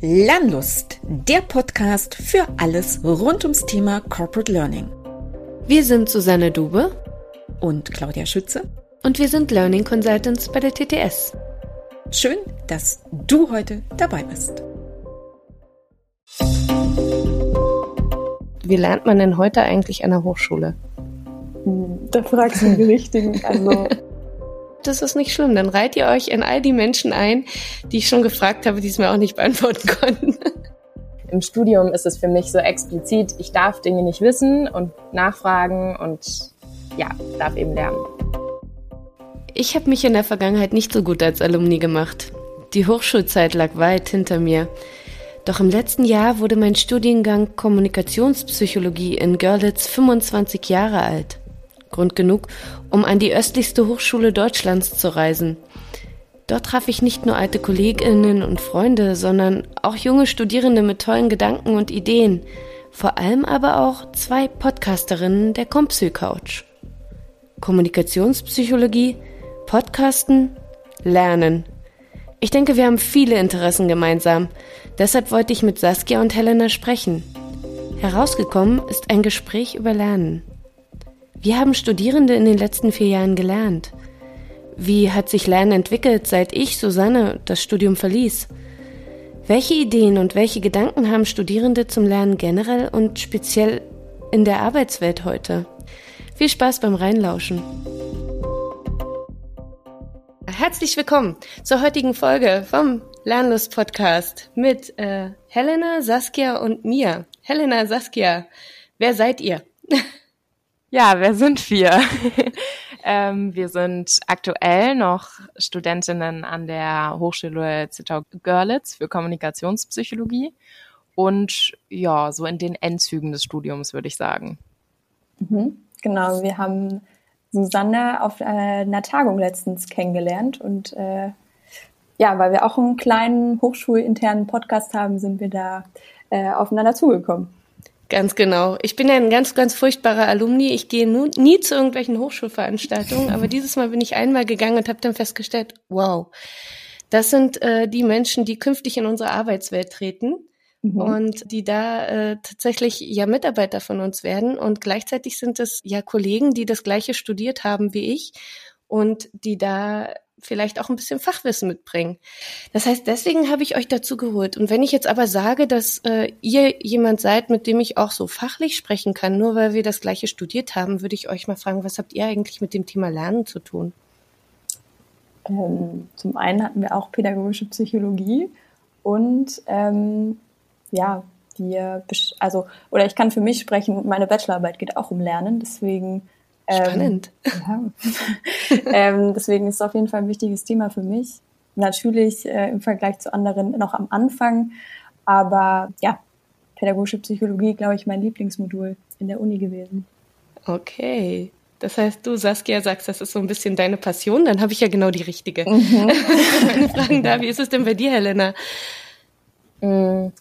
Lernlust, der Podcast für alles rund ums Thema Corporate Learning. Wir sind Susanne Dube und Claudia Schütze und wir sind Learning Consultants bei der TTS. Schön, dass du heute dabei bist. Wie lernt man denn heute eigentlich an der Hochschule? Da fragst du die Richtigen. Also das ist nicht schlimm. Dann reiht ihr euch in all die Menschen ein, die ich schon gefragt habe, die es mir auch nicht beantworten konnten. Im Studium ist es für mich so explizit, ich darf Dinge nicht wissen und nachfragen und ja, darf eben lernen. Ich habe mich in der Vergangenheit nicht so gut als Alumni gemacht. Die Hochschulzeit lag weit hinter mir. Doch im letzten Jahr wurde mein Studiengang Kommunikationspsychologie in Görlitz 25 Jahre alt. Grund genug, um an die östlichste Hochschule Deutschlands zu reisen. Dort traf ich nicht nur alte Kolleginnen und Freunde, sondern auch junge Studierende mit tollen Gedanken und Ideen. Vor allem aber auch zwei Podcasterinnen der Compsy Couch. Kommunikationspsychologie, Podcasten, Lernen. Ich denke, wir haben viele Interessen gemeinsam. Deshalb wollte ich mit Saskia und Helena sprechen. Herausgekommen ist ein Gespräch über Lernen. Wie haben Studierende in den letzten vier Jahren gelernt? Wie hat sich Lernen entwickelt, seit ich, Susanne, das Studium verließ? Welche Ideen und welche Gedanken haben Studierende zum Lernen generell und speziell in der Arbeitswelt heute? Viel Spaß beim Reinlauschen. Herzlich willkommen zur heutigen Folge vom Lernlust Podcast mit äh, Helena, Saskia und mir. Helena, Saskia, wer seid ihr? Ja, wer sind wir? ähm, wir sind aktuell noch Studentinnen an der Hochschule Zittau-Görlitz für Kommunikationspsychologie und ja, so in den Endzügen des Studiums, würde ich sagen. Mhm, genau, wir haben Susanne auf äh, einer Tagung letztens kennengelernt und äh, ja, weil wir auch einen kleinen hochschulinternen Podcast haben, sind wir da äh, aufeinander zugekommen. Ganz genau. Ich bin ja ein ganz, ganz furchtbarer Alumni. Ich gehe nu, nie zu irgendwelchen Hochschulveranstaltungen, aber dieses Mal bin ich einmal gegangen und habe dann festgestellt, wow, das sind äh, die Menschen, die künftig in unsere Arbeitswelt treten mhm. und die da äh, tatsächlich ja Mitarbeiter von uns werden. Und gleichzeitig sind es ja Kollegen, die das gleiche studiert haben wie ich und die da vielleicht auch ein bisschen Fachwissen mitbringen. Das heißt, deswegen habe ich euch dazu geholt. Und wenn ich jetzt aber sage, dass äh, ihr jemand seid, mit dem ich auch so fachlich sprechen kann, nur weil wir das gleiche studiert haben, würde ich euch mal fragen, was habt ihr eigentlich mit dem Thema Lernen zu tun? Ähm, zum einen hatten wir auch pädagogische Psychologie und ähm, ja, die, also, oder ich kann für mich sprechen, meine Bachelorarbeit geht auch um Lernen, deswegen Spannend. Ähm, ja. ähm, deswegen ist es auf jeden Fall ein wichtiges Thema für mich. Natürlich äh, im Vergleich zu anderen noch am Anfang, aber ja, pädagogische Psychologie, glaube ich, mein Lieblingsmodul in der Uni gewesen. Okay. Das heißt, du, Saskia, sagst, das ist so ein bisschen deine Passion, dann habe ich ja genau die richtige. Mhm. Meine Fragen da, wie ist es denn bei dir, Helena? Mhm.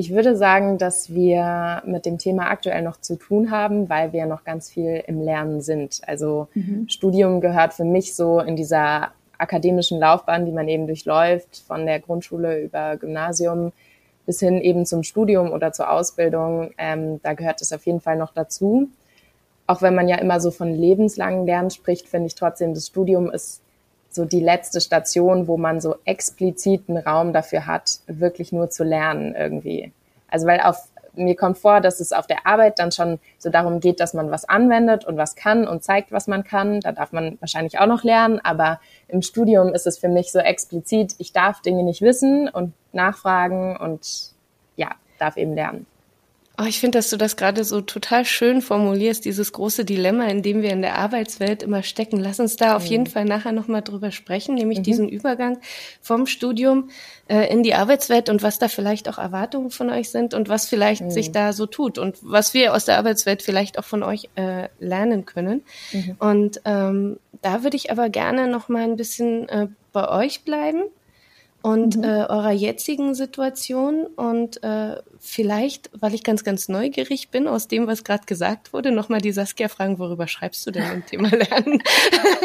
Ich würde sagen, dass wir mit dem Thema aktuell noch zu tun haben, weil wir noch ganz viel im Lernen sind. Also mhm. Studium gehört für mich so in dieser akademischen Laufbahn, die man eben durchläuft, von der Grundschule über Gymnasium bis hin eben zum Studium oder zur Ausbildung. Ähm, da gehört es auf jeden Fall noch dazu. Auch wenn man ja immer so von lebenslangen Lernen spricht, finde ich trotzdem, das Studium ist so die letzte Station, wo man so expliziten Raum dafür hat, wirklich nur zu lernen irgendwie. Also weil auf mir kommt vor, dass es auf der Arbeit dann schon so darum geht, dass man was anwendet und was kann und zeigt, was man kann. Da darf man wahrscheinlich auch noch lernen, aber im Studium ist es für mich so explizit, ich darf Dinge nicht wissen und nachfragen und ja, darf eben lernen. Oh, ich finde, dass du das gerade so total schön formulierst, dieses große Dilemma, in dem wir in der Arbeitswelt immer stecken. Lass uns da auf jeden mhm. Fall nachher nochmal drüber sprechen, nämlich mhm. diesen Übergang vom Studium äh, in die Arbeitswelt und was da vielleicht auch Erwartungen von euch sind und was vielleicht mhm. sich da so tut und was wir aus der Arbeitswelt vielleicht auch von euch äh, lernen können. Mhm. Und ähm, da würde ich aber gerne nochmal ein bisschen äh, bei euch bleiben und mhm. äh, eurer jetzigen Situation und äh, vielleicht, weil ich ganz, ganz neugierig bin aus dem, was gerade gesagt wurde, nochmal die Saskia fragen, worüber schreibst du denn im Thema Lernen?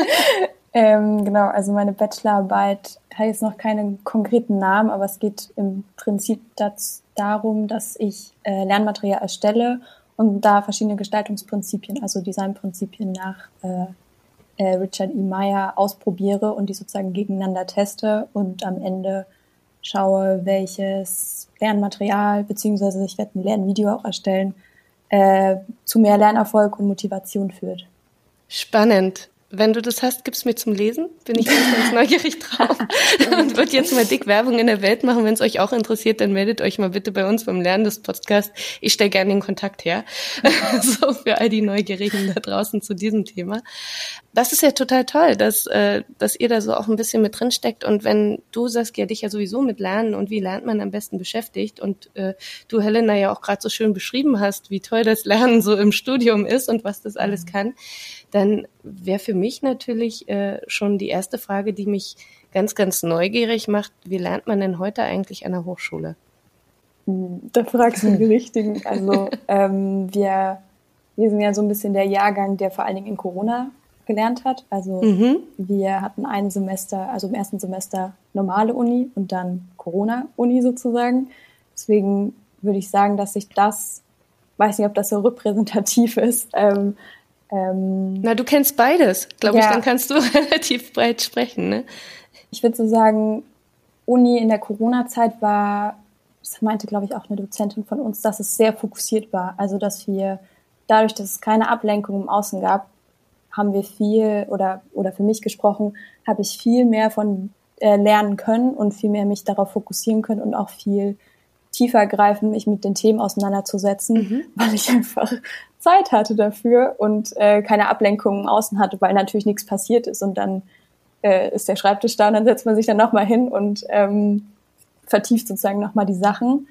ähm, genau, also meine Bachelorarbeit hat jetzt noch keinen konkreten Namen, aber es geht im Prinzip das, darum, dass ich äh, Lernmaterial erstelle und da verschiedene Gestaltungsprinzipien, also Designprinzipien nach äh, äh, Richard E. Meyer ausprobiere und die sozusagen gegeneinander teste und am Ende schaue, welches Lernmaterial, beziehungsweise ich werde ein Lernvideo auch erstellen, äh, zu mehr Lernerfolg und Motivation führt. Spannend. Wenn du das hast, gib's mir zum Lesen. Bin ich ganz, ganz neugierig drauf. Und wird jetzt mal dick Werbung in der Welt machen. Wenn es euch auch interessiert, dann meldet euch mal bitte bei uns beim Lernen des Podcasts. Ich stelle gerne den Kontakt her. so für all die Neugierigen da draußen zu diesem Thema. Das ist ja total toll, dass, äh, dass ihr da so auch ein bisschen mit drin steckt. Und wenn du, Saskia, dich ja sowieso mit Lernen und wie lernt man am besten beschäftigt und äh, du, Helena, ja auch gerade so schön beschrieben hast, wie toll das Lernen so im Studium ist und was das alles kann, dann wäre für mich natürlich äh, schon die erste Frage, die mich ganz, ganz neugierig macht, wie lernt man denn heute eigentlich an der Hochschule? Da fragst du die Richtigen. Also ähm, wir, wir sind ja so ein bisschen der Jahrgang, der vor allen Dingen in Corona gelernt hat. Also mhm. wir hatten ein Semester, also im ersten Semester normale Uni und dann Corona-Uni sozusagen. Deswegen würde ich sagen, dass sich das, weiß nicht, ob das so repräsentativ ist, ähm, ähm, Na, du kennst beides, glaube ja. ich, dann kannst du relativ breit sprechen. Ne? Ich würde so sagen, Uni in der Corona-Zeit war, das meinte, glaube ich, auch eine Dozentin von uns, dass es sehr fokussiert war. Also, dass wir dadurch, dass es keine Ablenkung im Außen gab, haben wir viel oder, oder für mich gesprochen, habe ich viel mehr von äh, lernen können und viel mehr mich darauf fokussieren können und auch viel tiefer greifen, mich mit den Themen auseinanderzusetzen, mhm. weil ich einfach Zeit hatte dafür und äh, keine Ablenkung im Außen hatte, weil natürlich nichts passiert ist und dann äh, ist der Schreibtisch da und dann setzt man sich dann nochmal hin und ähm, vertieft sozusagen nochmal die Sachen.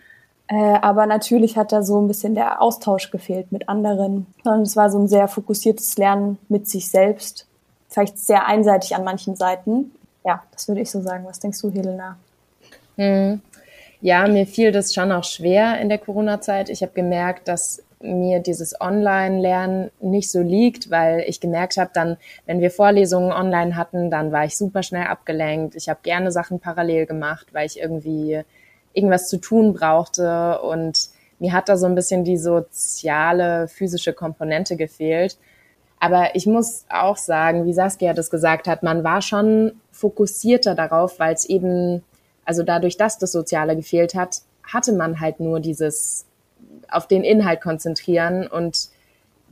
Äh, aber natürlich hat da so ein bisschen der Austausch gefehlt mit anderen. Und es war so ein sehr fokussiertes Lernen mit sich selbst. Vielleicht sehr einseitig an manchen Seiten. Ja, das würde ich so sagen. Was denkst du, Helena? Hm. Ja, mir fiel das schon auch schwer in der Corona-Zeit. Ich habe gemerkt, dass mir dieses Online-Lernen nicht so liegt, weil ich gemerkt habe, dann, wenn wir Vorlesungen online hatten, dann war ich super schnell abgelenkt. Ich habe gerne Sachen parallel gemacht, weil ich irgendwie irgendwas zu tun brauchte und mir hat da so ein bisschen die soziale, physische Komponente gefehlt. Aber ich muss auch sagen, wie Saskia das gesagt hat, man war schon fokussierter darauf, weil es eben also dadurch, dass das Soziale gefehlt hat, hatte man halt nur dieses auf den Inhalt konzentrieren. Und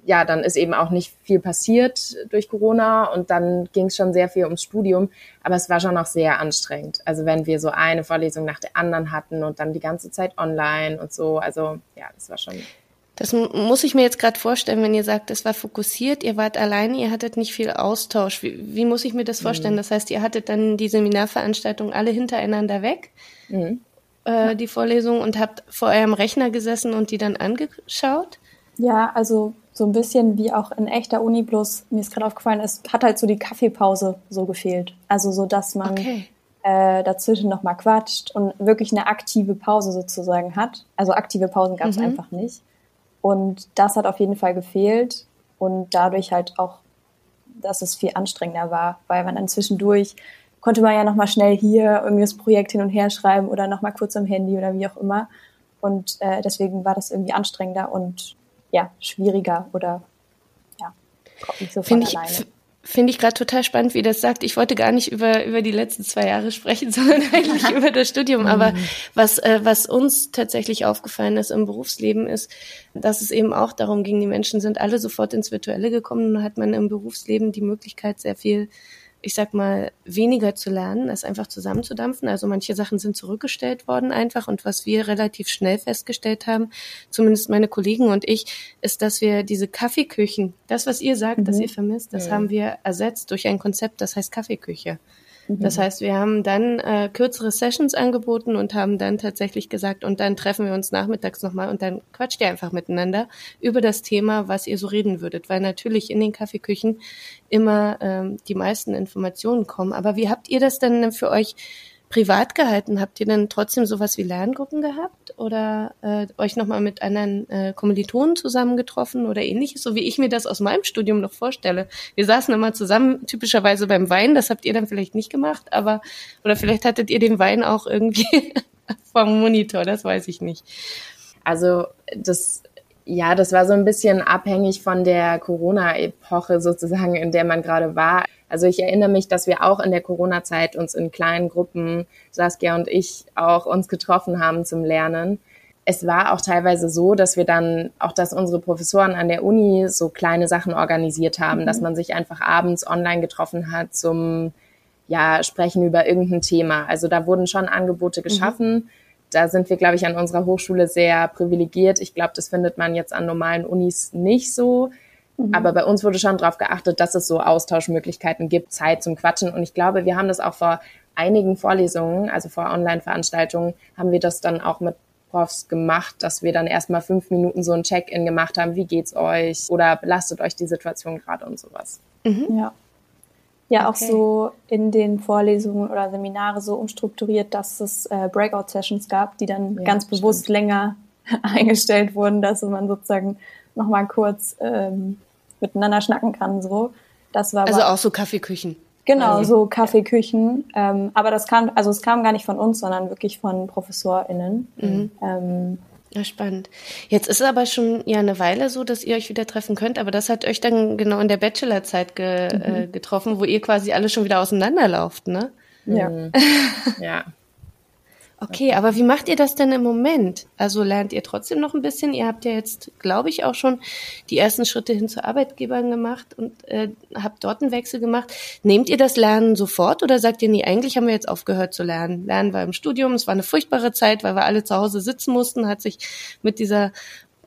ja, dann ist eben auch nicht viel passiert durch Corona. Und dann ging es schon sehr viel ums Studium, aber es war schon auch sehr anstrengend. Also wenn wir so eine Vorlesung nach der anderen hatten und dann die ganze Zeit online und so, also ja, das war schon das muss ich mir jetzt gerade vorstellen, wenn ihr sagt, es war fokussiert, ihr wart alleine, ihr hattet nicht viel Austausch. Wie, wie muss ich mir das vorstellen? Mhm. Das heißt, ihr hattet dann die Seminarveranstaltungen alle hintereinander weg, mhm. äh, die Vorlesungen, und habt vor eurem Rechner gesessen und die dann angeschaut? Ja, also so ein bisschen wie auch in echter Uni, bloß mir ist gerade aufgefallen, es hat halt so die Kaffeepause so gefehlt. Also so, dass man okay. äh, dazwischen nochmal quatscht und wirklich eine aktive Pause sozusagen hat. Also aktive Pausen gab es mhm. einfach nicht. Und das hat auf jeden Fall gefehlt und dadurch halt auch, dass es viel anstrengender war, weil man dann zwischendurch konnte man ja nochmal schnell hier irgendwie das Projekt hin und her schreiben oder nochmal kurz am Handy oder wie auch immer. Und äh, deswegen war das irgendwie anstrengender und ja, schwieriger oder ja, kommt nicht so von alleine. Ich, Finde ich gerade total spannend, wie das sagt. Ich wollte gar nicht über, über die letzten zwei Jahre sprechen, sondern eigentlich über das Studium. Aber mhm. was, äh, was uns tatsächlich aufgefallen ist im Berufsleben ist, dass es eben auch darum ging, die Menschen sind alle sofort ins Virtuelle gekommen und hat man im Berufsleben die Möglichkeit, sehr viel ich sag mal, weniger zu lernen, als einfach zusammenzudampfen. Also manche Sachen sind zurückgestellt worden einfach. Und was wir relativ schnell festgestellt haben, zumindest meine Kollegen und ich, ist, dass wir diese Kaffeeküchen, das, was ihr sagt, mhm. dass ihr vermisst, das ja. haben wir ersetzt durch ein Konzept, das heißt Kaffeeküche. Das mhm. heißt, wir haben dann äh, kürzere Sessions angeboten und haben dann tatsächlich gesagt, und dann treffen wir uns nachmittags nochmal und dann quatscht ihr einfach miteinander über das Thema, was ihr so reden würdet, weil natürlich in den Kaffeeküchen immer ähm, die meisten Informationen kommen. Aber wie habt ihr das denn für euch privat gehalten? Habt ihr denn trotzdem sowas wie Lerngruppen gehabt oder äh, euch nochmal mit anderen äh, Kommilitonen zusammengetroffen oder ähnliches, so wie ich mir das aus meinem Studium noch vorstelle? Wir saßen immer zusammen, typischerweise beim Wein, das habt ihr dann vielleicht nicht gemacht, aber oder vielleicht hattet ihr den Wein auch irgendwie vom Monitor, das weiß ich nicht. Also das ja, das war so ein bisschen abhängig von der Corona-Epoche sozusagen, in der man gerade war. Also ich erinnere mich, dass wir auch in der Corona-Zeit uns in kleinen Gruppen, Saskia und ich, auch uns getroffen haben zum Lernen. Es war auch teilweise so, dass wir dann, auch dass unsere Professoren an der Uni so kleine Sachen organisiert haben, mhm. dass man sich einfach abends online getroffen hat zum, ja, Sprechen über irgendein Thema. Also da wurden schon Angebote mhm. geschaffen. Mhm da sind wir, glaube ich, an unserer Hochschule sehr privilegiert. Ich glaube, das findet man jetzt an normalen Unis nicht so. Mhm. Aber bei uns wurde schon darauf geachtet, dass es so Austauschmöglichkeiten gibt, Zeit zum Quatschen. Und ich glaube, wir haben das auch vor einigen Vorlesungen, also vor Online-Veranstaltungen, haben wir das dann auch mit Profs gemacht, dass wir dann erstmal fünf Minuten so ein Check-in gemacht haben, wie geht's euch oder belastet euch die Situation gerade und sowas. Mhm. Ja ja auch so in den Vorlesungen oder Seminare so umstrukturiert, dass es äh, Breakout-Sessions gab, die dann ja, ganz bewusst stimmt. länger eingestellt wurden, dass man sozusagen nochmal kurz ähm, miteinander schnacken kann. So, das war also auch so Kaffeeküchen. Genau, also. so Kaffeeküchen. Ähm, aber das kam, also es kam gar nicht von uns, sondern wirklich von ProfessorInnen. Mhm. Ähm, ja, spannend. Jetzt ist es aber schon ja eine Weile so, dass ihr euch wieder treffen könnt, aber das hat euch dann genau in der Bachelorzeit ge, mhm. äh, getroffen, wo ihr quasi alle schon wieder auseinanderlauft, ne? Ja. ja. Okay, aber wie macht ihr das denn im Moment? Also lernt ihr trotzdem noch ein bisschen? Ihr habt ja jetzt, glaube ich, auch schon die ersten Schritte hin zu Arbeitgebern gemacht und äh, habt dort einen Wechsel gemacht. Nehmt ihr das Lernen sofort oder sagt ihr, nee, eigentlich haben wir jetzt aufgehört zu lernen? Lernen war im Studium, es war eine furchtbare Zeit, weil wir alle zu Hause sitzen mussten, hat sich mit dieser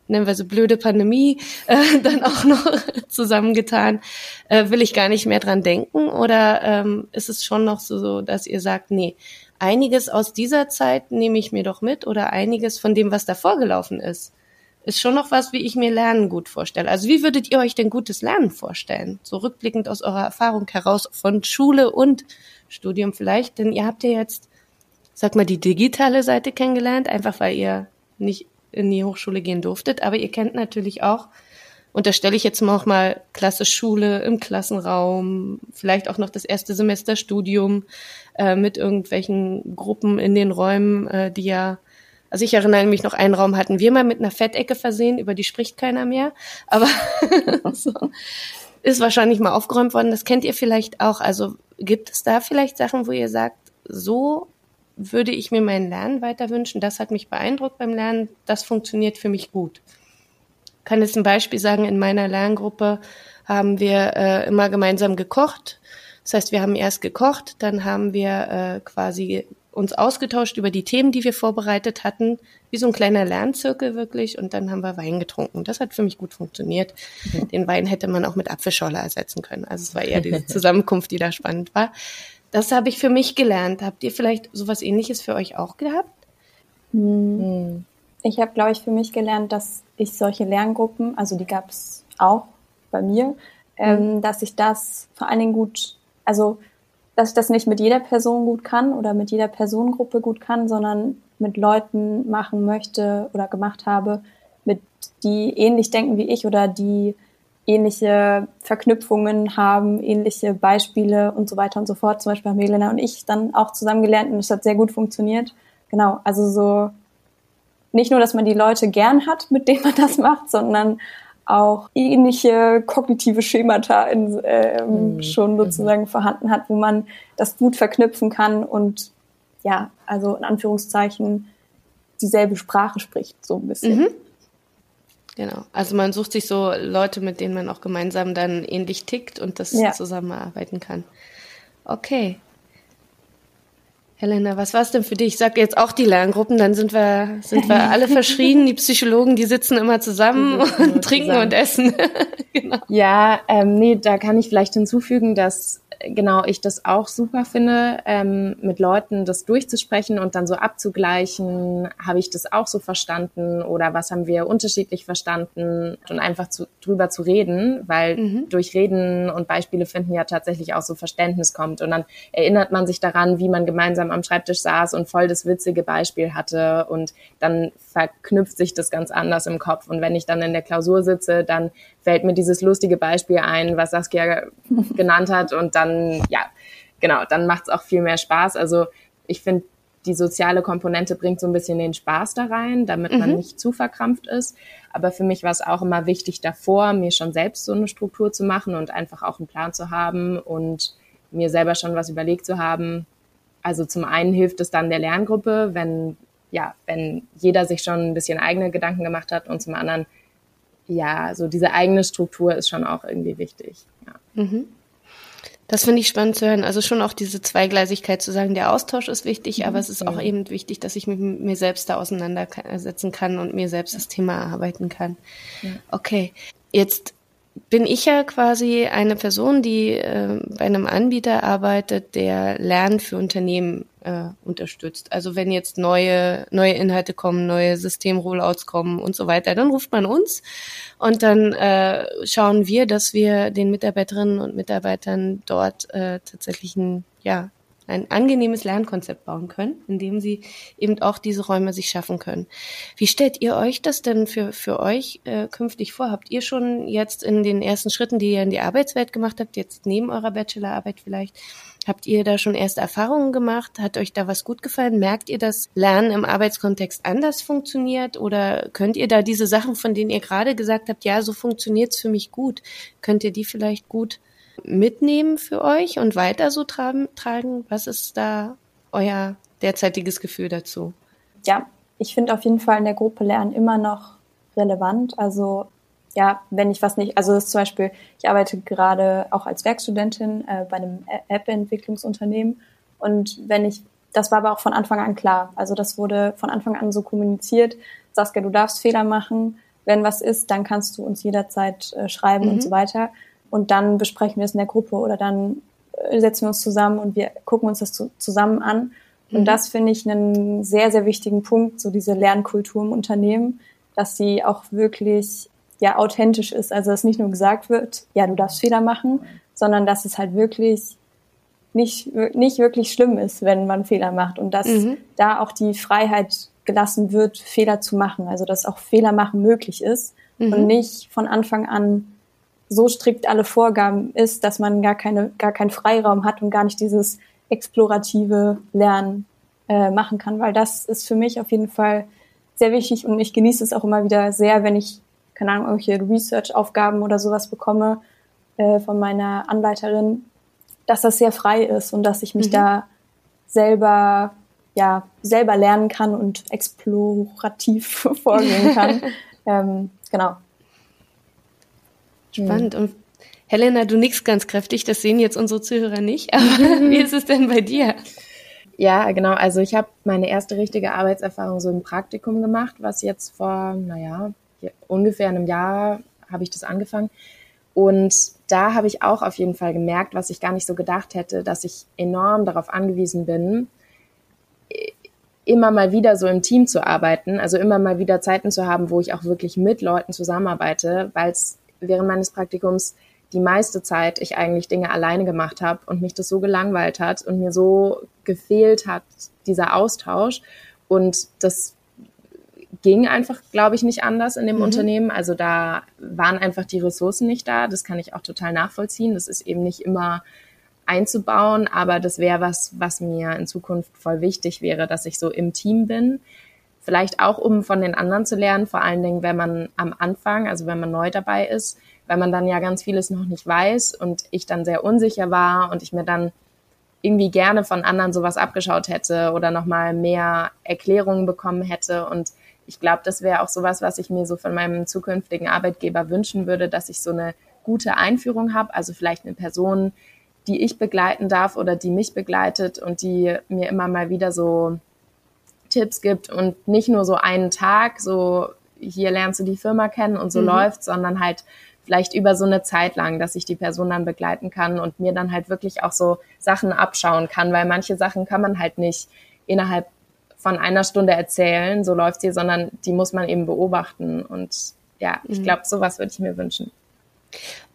nennen wir so blöde Pandemie äh, dann auch noch zusammengetan. Äh, will ich gar nicht mehr dran denken oder ähm, ist es schon noch so, dass ihr sagt, nee, einiges aus dieser Zeit nehme ich mir doch mit oder einiges von dem, was davor gelaufen ist, ist schon noch was, wie ich mir Lernen gut vorstelle. Also wie würdet ihr euch denn gutes Lernen vorstellen? So rückblickend aus eurer Erfahrung heraus von Schule und Studium vielleicht, denn ihr habt ja jetzt, sag mal, die digitale Seite kennengelernt, einfach weil ihr nicht in die Hochschule gehen durftet, aber ihr kennt natürlich auch und da stelle ich jetzt auch mal Klasse Schule im Klassenraum, vielleicht auch noch das erste Semester Studium äh, mit irgendwelchen Gruppen in den Räumen, äh, die ja also ich erinnere mich noch, einen Raum hatten wir mal mit einer Fettecke versehen, über die spricht keiner mehr. Aber so, ist wahrscheinlich mal aufgeräumt worden. Das kennt ihr vielleicht auch. Also gibt es da vielleicht Sachen, wo ihr sagt, so würde ich mir mein Lernen weiter wünschen. Das hat mich beeindruckt beim Lernen. Das funktioniert für mich gut kann jetzt ein Beispiel sagen, in meiner Lerngruppe haben wir äh, immer gemeinsam gekocht. Das heißt, wir haben erst gekocht, dann haben wir äh, quasi uns ausgetauscht über die Themen, die wir vorbereitet hatten, wie so ein kleiner Lernzirkel wirklich, und dann haben wir Wein getrunken. Das hat für mich gut funktioniert. Mhm. Den Wein hätte man auch mit Apfelschorle ersetzen können. Also es war eher diese Zusammenkunft, die da spannend war. Das habe ich für mich gelernt. Habt ihr vielleicht sowas ähnliches für euch auch gehabt? Mhm. Ich habe, glaube ich, für mich gelernt, dass ich solche Lerngruppen, also die gab es auch bei mir, ähm, mhm. dass ich das vor allen Dingen gut, also dass ich das nicht mit jeder Person gut kann oder mit jeder Personengruppe gut kann, sondern mit Leuten machen möchte oder gemacht habe, mit die ähnlich denken wie ich oder die ähnliche Verknüpfungen haben, ähnliche Beispiele und so weiter und so fort. Zum Beispiel haben Helena und ich dann auch zusammen gelernt und es hat sehr gut funktioniert. Genau, also so nicht nur, dass man die Leute gern hat, mit denen man das macht, sondern auch ähnliche kognitive Schemata in, äh, mhm. schon sozusagen mhm. vorhanden hat, wo man das gut verknüpfen kann und ja, also in Anführungszeichen dieselbe Sprache spricht, so ein bisschen. Mhm. Genau. Also man sucht sich so Leute, mit denen man auch gemeinsam dann ähnlich tickt und das ja. zusammenarbeiten kann. Okay. Helena, was war es denn für dich? Ich sage jetzt auch die Lerngruppen, dann sind wir, sind wir alle verschrien. Die Psychologen, die sitzen immer zusammen und trinken zusammen. und essen. genau. Ja, ähm, nee, da kann ich vielleicht hinzufügen, dass genau ich das auch super finde, ähm, mit Leuten das durchzusprechen und dann so abzugleichen, habe ich das auch so verstanden oder was haben wir unterschiedlich verstanden und einfach zu, drüber zu reden, weil mhm. durch Reden und Beispiele finden ja tatsächlich auch so Verständnis kommt und dann erinnert man sich daran, wie man gemeinsam gemeinsam am Schreibtisch saß und voll das witzige Beispiel hatte und dann verknüpft sich das ganz anders im Kopf. Und wenn ich dann in der Klausur sitze, dann fällt mir dieses lustige Beispiel ein, was Saskia genannt hat und dann, ja, genau, dann macht es auch viel mehr Spaß. Also ich finde, die soziale Komponente bringt so ein bisschen den Spaß da rein, damit mhm. man nicht zu verkrampft ist. Aber für mich war es auch immer wichtig davor, mir schon selbst so eine Struktur zu machen und einfach auch einen Plan zu haben und mir selber schon was überlegt zu haben. Also zum einen hilft es dann der Lerngruppe, wenn, ja, wenn jeder sich schon ein bisschen eigene Gedanken gemacht hat und zum anderen, ja, so diese eigene Struktur ist schon auch irgendwie wichtig. Ja. Mhm. Das finde ich spannend zu hören. Also schon auch diese Zweigleisigkeit zu sagen, der Austausch ist wichtig, mhm. aber es ist ja. auch eben wichtig, dass ich mit mir selbst da auseinandersetzen kann und mir selbst das Thema erarbeiten kann. Ja. Okay, jetzt bin ich ja quasi eine Person, die äh, bei einem Anbieter arbeitet, der Lernen für Unternehmen äh, unterstützt. Also wenn jetzt neue, neue Inhalte kommen, neue Systemrollouts kommen und so weiter, dann ruft man uns und dann äh, schauen wir, dass wir den Mitarbeiterinnen und Mitarbeitern dort äh, tatsächlich ein, ja, ein angenehmes Lernkonzept bauen können, indem sie eben auch diese Räume sich schaffen können. Wie stellt ihr euch das denn für, für euch äh, künftig vor? Habt ihr schon jetzt in den ersten Schritten, die ihr in die Arbeitswelt gemacht habt, jetzt neben eurer Bachelorarbeit vielleicht, habt ihr da schon erste Erfahrungen gemacht? Hat euch da was gut gefallen? Merkt ihr, dass Lernen im Arbeitskontext anders funktioniert? Oder könnt ihr da diese Sachen, von denen ihr gerade gesagt habt, ja, so funktioniert's für mich gut, könnt ihr die vielleicht gut mitnehmen für euch und weiter so tragen? Was ist da euer derzeitiges Gefühl dazu? Ja, ich finde auf jeden Fall in der Gruppe Lernen immer noch relevant. Also ja, wenn ich was nicht, also das ist zum Beispiel, ich arbeite gerade auch als Werkstudentin äh, bei einem App-Entwicklungsunternehmen und wenn ich, das war aber auch von Anfang an klar, also das wurde von Anfang an so kommuniziert, Saskia, du darfst Fehler machen, wenn was ist, dann kannst du uns jederzeit äh, schreiben mhm. und so weiter und dann besprechen wir es in der Gruppe oder dann äh, setzen wir uns zusammen und wir gucken uns das zu, zusammen an. Und mhm. das finde ich einen sehr, sehr wichtigen Punkt, so diese Lernkultur im Unternehmen, dass sie auch wirklich ja authentisch ist. Also dass nicht nur gesagt wird, ja, du darfst Fehler machen, sondern dass es halt wirklich nicht, nicht wirklich schlimm ist, wenn man Fehler macht und dass mhm. da auch die Freiheit gelassen wird, Fehler zu machen. Also dass auch Fehler machen möglich ist mhm. und nicht von Anfang an so strikt alle Vorgaben ist, dass man gar keine, gar keinen Freiraum hat und gar nicht dieses explorative Lernen äh, machen kann, weil das ist für mich auf jeden Fall sehr wichtig und ich genieße es auch immer wieder sehr, wenn ich, keine Ahnung, irgendwelche Research-Aufgaben oder sowas bekomme äh, von meiner Anleiterin, dass das sehr frei ist und dass ich mich mhm. da selber ja selber lernen kann und explorativ vorgehen kann. ähm, genau. Spannend. Und Helena, du nickst ganz kräftig, das sehen jetzt unsere Zuhörer nicht, aber wie ist es denn bei dir? Ja, genau. Also ich habe meine erste richtige Arbeitserfahrung so im Praktikum gemacht, was jetzt vor, naja, ungefähr einem Jahr habe ich das angefangen. Und da habe ich auch auf jeden Fall gemerkt, was ich gar nicht so gedacht hätte, dass ich enorm darauf angewiesen bin, immer mal wieder so im Team zu arbeiten, also immer mal wieder Zeiten zu haben, wo ich auch wirklich mit Leuten zusammenarbeite, weil es während meines Praktikums die meiste Zeit ich eigentlich Dinge alleine gemacht habe und mich das so gelangweilt hat und mir so gefehlt hat, dieser Austausch. Und das ging einfach, glaube ich, nicht anders in dem mhm. Unternehmen. Also da waren einfach die Ressourcen nicht da. Das kann ich auch total nachvollziehen. Das ist eben nicht immer einzubauen, aber das wäre was, was mir in Zukunft voll wichtig wäre, dass ich so im Team bin. Vielleicht auch, um von den anderen zu lernen, vor allen Dingen, wenn man am Anfang, also wenn man neu dabei ist, weil man dann ja ganz vieles noch nicht weiß und ich dann sehr unsicher war und ich mir dann irgendwie gerne von anderen sowas abgeschaut hätte oder nochmal mehr Erklärungen bekommen hätte. Und ich glaube, das wäre auch sowas, was ich mir so von meinem zukünftigen Arbeitgeber wünschen würde, dass ich so eine gute Einführung habe, also vielleicht eine Person, die ich begleiten darf oder die mich begleitet und die mir immer mal wieder so Tipps gibt und nicht nur so einen Tag, so hier lernst du die Firma kennen und so mhm. läuft, sondern halt vielleicht über so eine Zeit lang, dass ich die Person dann begleiten kann und mir dann halt wirklich auch so Sachen abschauen kann, weil manche Sachen kann man halt nicht innerhalb von einer Stunde erzählen, so läuft sie, sondern die muss man eben beobachten und ja, ich mhm. glaube, sowas würde ich mir wünschen.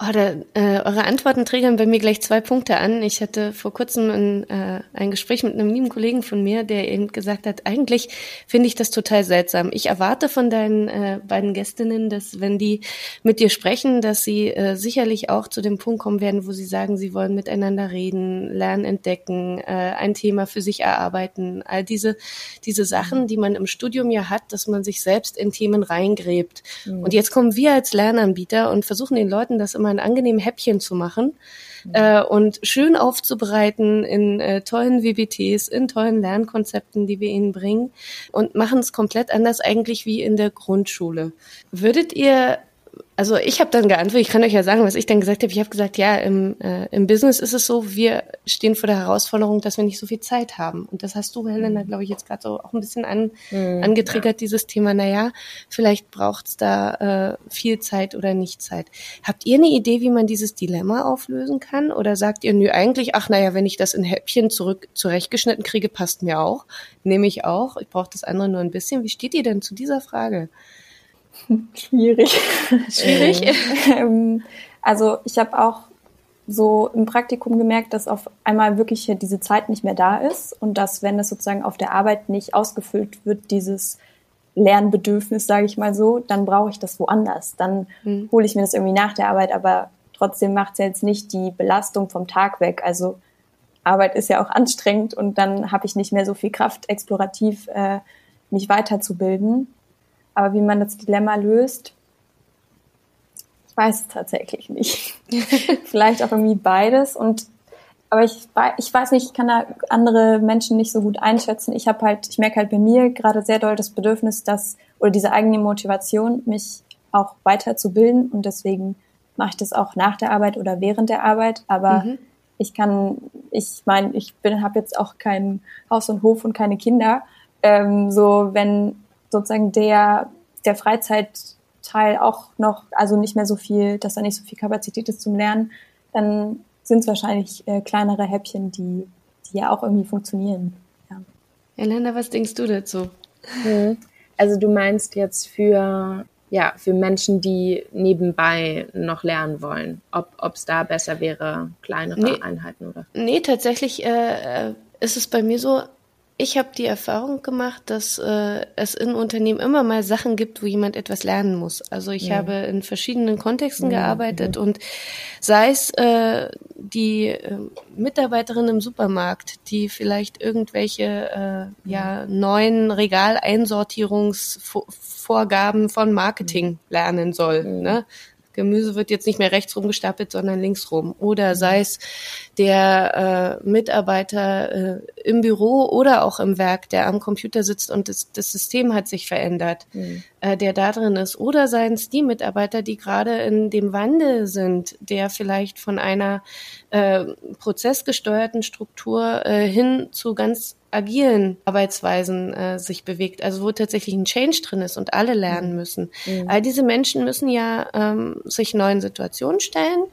Oh, da, äh, eure Antworten triggern bei mir gleich zwei Punkte an. Ich hatte vor kurzem ein, äh, ein Gespräch mit einem lieben Kollegen von mir, der eben gesagt hat, eigentlich finde ich das total seltsam. Ich erwarte von deinen äh, beiden Gästinnen, dass wenn die mit dir sprechen, dass sie äh, sicherlich auch zu dem Punkt kommen werden, wo sie sagen, sie wollen miteinander reden, lernen, entdecken, äh, ein Thema für sich erarbeiten. All diese, diese Sachen, die man im Studium ja hat, dass man sich selbst in Themen reingräbt. Mhm. Und jetzt kommen wir als Lernanbieter und versuchen den Leuten das immer ein angenehmes Häppchen zu machen äh, und schön aufzubereiten in äh, tollen WBTs, in tollen Lernkonzepten, die wir ihnen bringen und machen es komplett anders eigentlich wie in der Grundschule. Würdet ihr also ich habe dann geantwortet, ich kann euch ja sagen, was ich dann gesagt habe. Ich habe gesagt, ja, im, äh, im Business ist es so, wir stehen vor der Herausforderung, dass wir nicht so viel Zeit haben. Und das hast du, Helena, glaube ich, jetzt gerade so auch ein bisschen an, mhm, angetriggert, dieses Thema, naja, vielleicht braucht's da äh, viel Zeit oder nicht Zeit. Habt ihr eine Idee, wie man dieses Dilemma auflösen kann? Oder sagt ihr, nö, eigentlich, ach naja, wenn ich das in Häppchen zurück zurechtgeschnitten kriege, passt mir auch. Nehme ich auch. Ich brauche das andere nur ein bisschen. Wie steht ihr denn zu dieser Frage? Schwierig. Schwierig. Ähm, also ich habe auch so im Praktikum gemerkt, dass auf einmal wirklich diese Zeit nicht mehr da ist und dass, wenn es sozusagen auf der Arbeit nicht ausgefüllt wird, dieses Lernbedürfnis, sage ich mal so, dann brauche ich das woanders. Dann mhm. hole ich mir das irgendwie nach der Arbeit, aber trotzdem macht es ja jetzt nicht die Belastung vom Tag weg. Also Arbeit ist ja auch anstrengend und dann habe ich nicht mehr so viel Kraft, explorativ äh, mich weiterzubilden. Aber wie man das Dilemma löst, ich weiß es tatsächlich nicht. Vielleicht auch irgendwie beides. Und aber ich, ich weiß nicht, ich kann da andere Menschen nicht so gut einschätzen. Ich habe halt, ich merke halt bei mir gerade sehr doll das Bedürfnis, dass oder diese eigene Motivation, mich auch weiterzubilden und deswegen mache ich das auch nach der Arbeit oder während der Arbeit. Aber mhm. ich kann, ich meine, ich bin, habe jetzt auch kein Haus und Hof und keine Kinder. Ähm, so wenn sozusagen der, der Freizeitteil auch noch, also nicht mehr so viel, dass da nicht so viel Kapazität ist zum Lernen, dann sind es wahrscheinlich äh, kleinere Häppchen, die, die ja auch irgendwie funktionieren. Ja. Elena, was denkst du dazu? Mhm. Also du meinst jetzt für ja, für Menschen, die nebenbei noch lernen wollen, ob es da besser wäre, kleinere nee, Einheiten oder? Nee, tatsächlich äh, äh ist es bei mir so, ich habe die Erfahrung gemacht, dass äh, es in Unternehmen immer mal Sachen gibt, wo jemand etwas lernen muss. Also ich ja. habe in verschiedenen Kontexten ja, gearbeitet ja. und sei es äh, die äh, Mitarbeiterin im Supermarkt, die vielleicht irgendwelche äh, ja neuen Regaleinsortierungsvorgaben von Marketing lernen soll. Ne? Gemüse wird jetzt nicht mehr rechts rum gestapelt, sondern links rum. Oder sei es der äh, Mitarbeiter äh, im Büro oder auch im Werk, der am Computer sitzt und das, das System hat sich verändert, mhm. äh, der da drin ist. Oder seien es die Mitarbeiter, die gerade in dem Wandel sind, der vielleicht von einer äh, prozessgesteuerten Struktur äh, hin zu ganz agilen Arbeitsweisen äh, sich bewegt, also wo tatsächlich ein Change drin ist und alle lernen mhm. müssen. Mhm. All diese Menschen müssen ja ähm, sich neuen Situationen stellen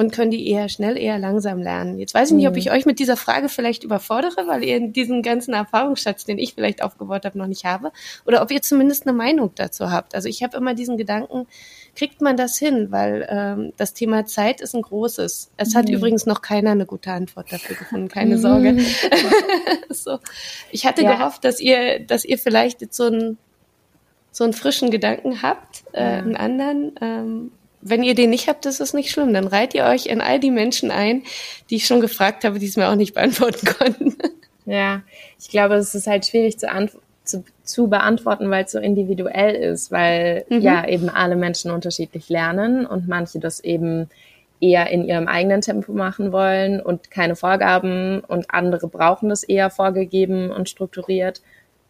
und können die eher schnell, eher langsam lernen. Jetzt weiß ich nicht, ob ich mhm. euch mit dieser Frage vielleicht überfordere, weil ihr diesen ganzen Erfahrungsschatz, den ich vielleicht aufgebaut habe, noch nicht habe, oder ob ihr zumindest eine Meinung dazu habt. Also ich habe immer diesen Gedanken, kriegt man das hin? Weil ähm, das Thema Zeit ist ein großes. Es hat mhm. übrigens noch keiner eine gute Antwort dafür gefunden, keine mhm. Sorge. so. Ich hatte ja. gehofft, dass ihr, dass ihr vielleicht jetzt so einen so einen frischen Gedanken habt, äh, ja. einen anderen. Ähm, wenn ihr den nicht habt, ist es nicht schlimm. Dann reiht ihr euch in all die Menschen ein, die ich schon gefragt habe, die es mir auch nicht beantworten konnten. Ja, ich glaube, es ist halt schwierig zu, zu, zu beantworten, weil es so individuell ist, weil mhm. ja eben alle Menschen unterschiedlich lernen und manche das eben eher in ihrem eigenen Tempo machen wollen und keine Vorgaben und andere brauchen das eher vorgegeben und strukturiert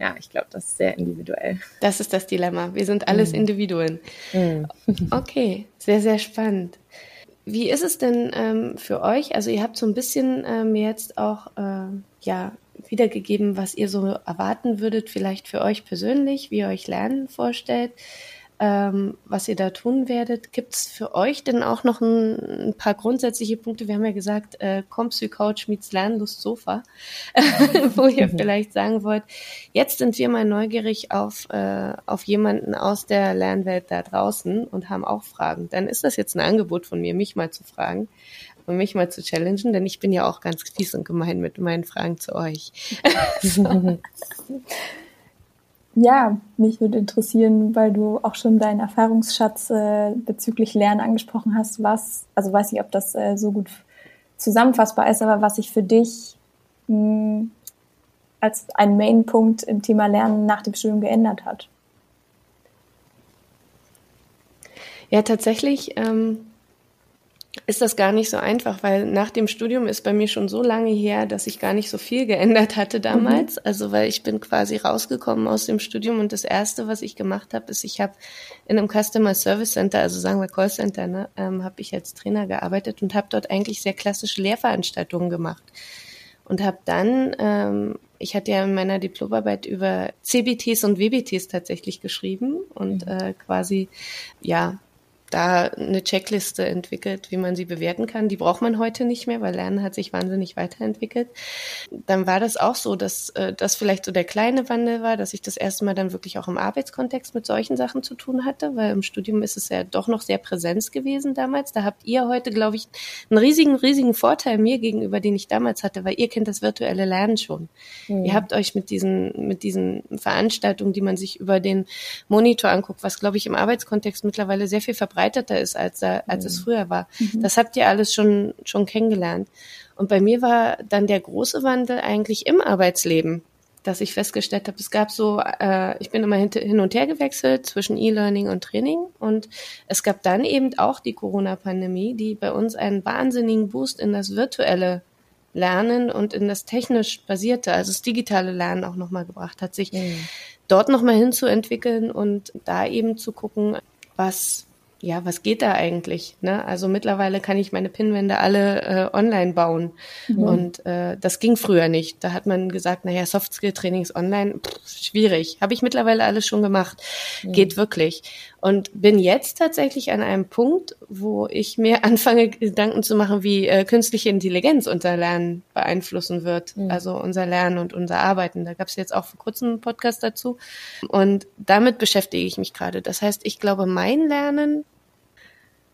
ja, ich glaube, das ist sehr individuell. Das ist das Dilemma. Wir sind alles mhm. Individuen. Mhm. Okay, sehr, sehr spannend. Wie ist es denn ähm, für euch? Also ihr habt so ein bisschen ähm, jetzt auch äh, ja wiedergegeben, was ihr so erwarten würdet, vielleicht für euch persönlich, wie ihr euch Lernen vorstellt. Ähm, was ihr da tun werdet. Gibt es für euch denn auch noch ein, ein, paar grundsätzliche Punkte? Wir haben ja gesagt, äh, Compsy-Couch meets Lernlust Sofa, wo ihr mhm. vielleicht sagen wollt, jetzt sind wir mal neugierig auf, äh, auf jemanden aus der Lernwelt da draußen und haben auch Fragen. Dann ist das jetzt ein Angebot von mir, mich mal zu fragen und mich mal zu challengen, denn ich bin ja auch ganz fies und gemein mit meinen Fragen zu euch. Ja, mich würde interessieren, weil du auch schon deinen Erfahrungsschatz äh, bezüglich Lernen angesprochen hast, was, also weiß nicht, ob das äh, so gut zusammenfassbar ist, aber was sich für dich mh, hm, als ein Mainpunkt im Thema Lernen nach dem Studium geändert hat. Ja, tatsächlich ähm, ist das gar nicht so einfach, weil nach dem Studium ist bei mir schon so lange her, dass ich gar nicht so viel geändert hatte damals. Mhm. Also weil ich bin quasi rausgekommen aus dem Studium und das erste, was ich gemacht habe, ist, ich habe in einem Customer Service Center, also sagen wir Callcenter, ne, ähm, habe ich als Trainer gearbeitet und habe dort eigentlich sehr klassische Lehrveranstaltungen gemacht und habe dann ähm, ich hatte ja in meiner Diplomarbeit über CBTs und WBTs tatsächlich geschrieben und mhm. äh, quasi ja da eine Checkliste entwickelt, wie man sie bewerten kann. Die braucht man heute nicht mehr, weil Lernen hat sich wahnsinnig weiterentwickelt. Dann war das auch so, dass äh, das vielleicht so der kleine Wandel war, dass ich das erste Mal dann wirklich auch im Arbeitskontext mit solchen Sachen zu tun hatte, weil im Studium ist es ja doch noch sehr Präsenz gewesen damals. Da habt ihr heute, glaube ich, einen riesigen, riesigen Vorteil mir gegenüber, den ich damals hatte, weil ihr kennt das virtuelle Lernen schon. Mhm. Ihr habt euch mit diesen, mit diesen Veranstaltungen, die man sich über den Monitor anguckt, was, glaube ich, im Arbeitskontext mittlerweile sehr viel verbreitet verbreiteter ist, als, als mhm. es früher war. Mhm. Das habt ihr alles schon, schon kennengelernt. Und bei mir war dann der große Wandel eigentlich im Arbeitsleben, dass ich festgestellt habe, es gab so, äh, ich bin immer hin und her gewechselt zwischen E-Learning und Training und es gab dann eben auch die Corona-Pandemie, die bei uns einen wahnsinnigen Boost in das virtuelle Lernen und in das technisch basierte, also das digitale Lernen auch nochmal gebracht hat, sich mhm. dort nochmal hinzuentwickeln und da eben zu gucken, was, ja, was geht da eigentlich? Ne? Also mittlerweile kann ich meine Pinwände alle äh, online bauen. Mhm. Und äh, das ging früher nicht. Da hat man gesagt, naja, Softskill-Trainings online, pff, schwierig. Habe ich mittlerweile alles schon gemacht. Mhm. Geht wirklich. Und bin jetzt tatsächlich an einem Punkt, wo ich mir anfange, Gedanken zu machen, wie äh, künstliche Intelligenz unser Lernen beeinflussen wird. Mhm. Also unser Lernen und unser Arbeiten. Da gab es jetzt auch vor kurzem einen Podcast dazu. Und damit beschäftige ich mich gerade. Das heißt, ich glaube, mein Lernen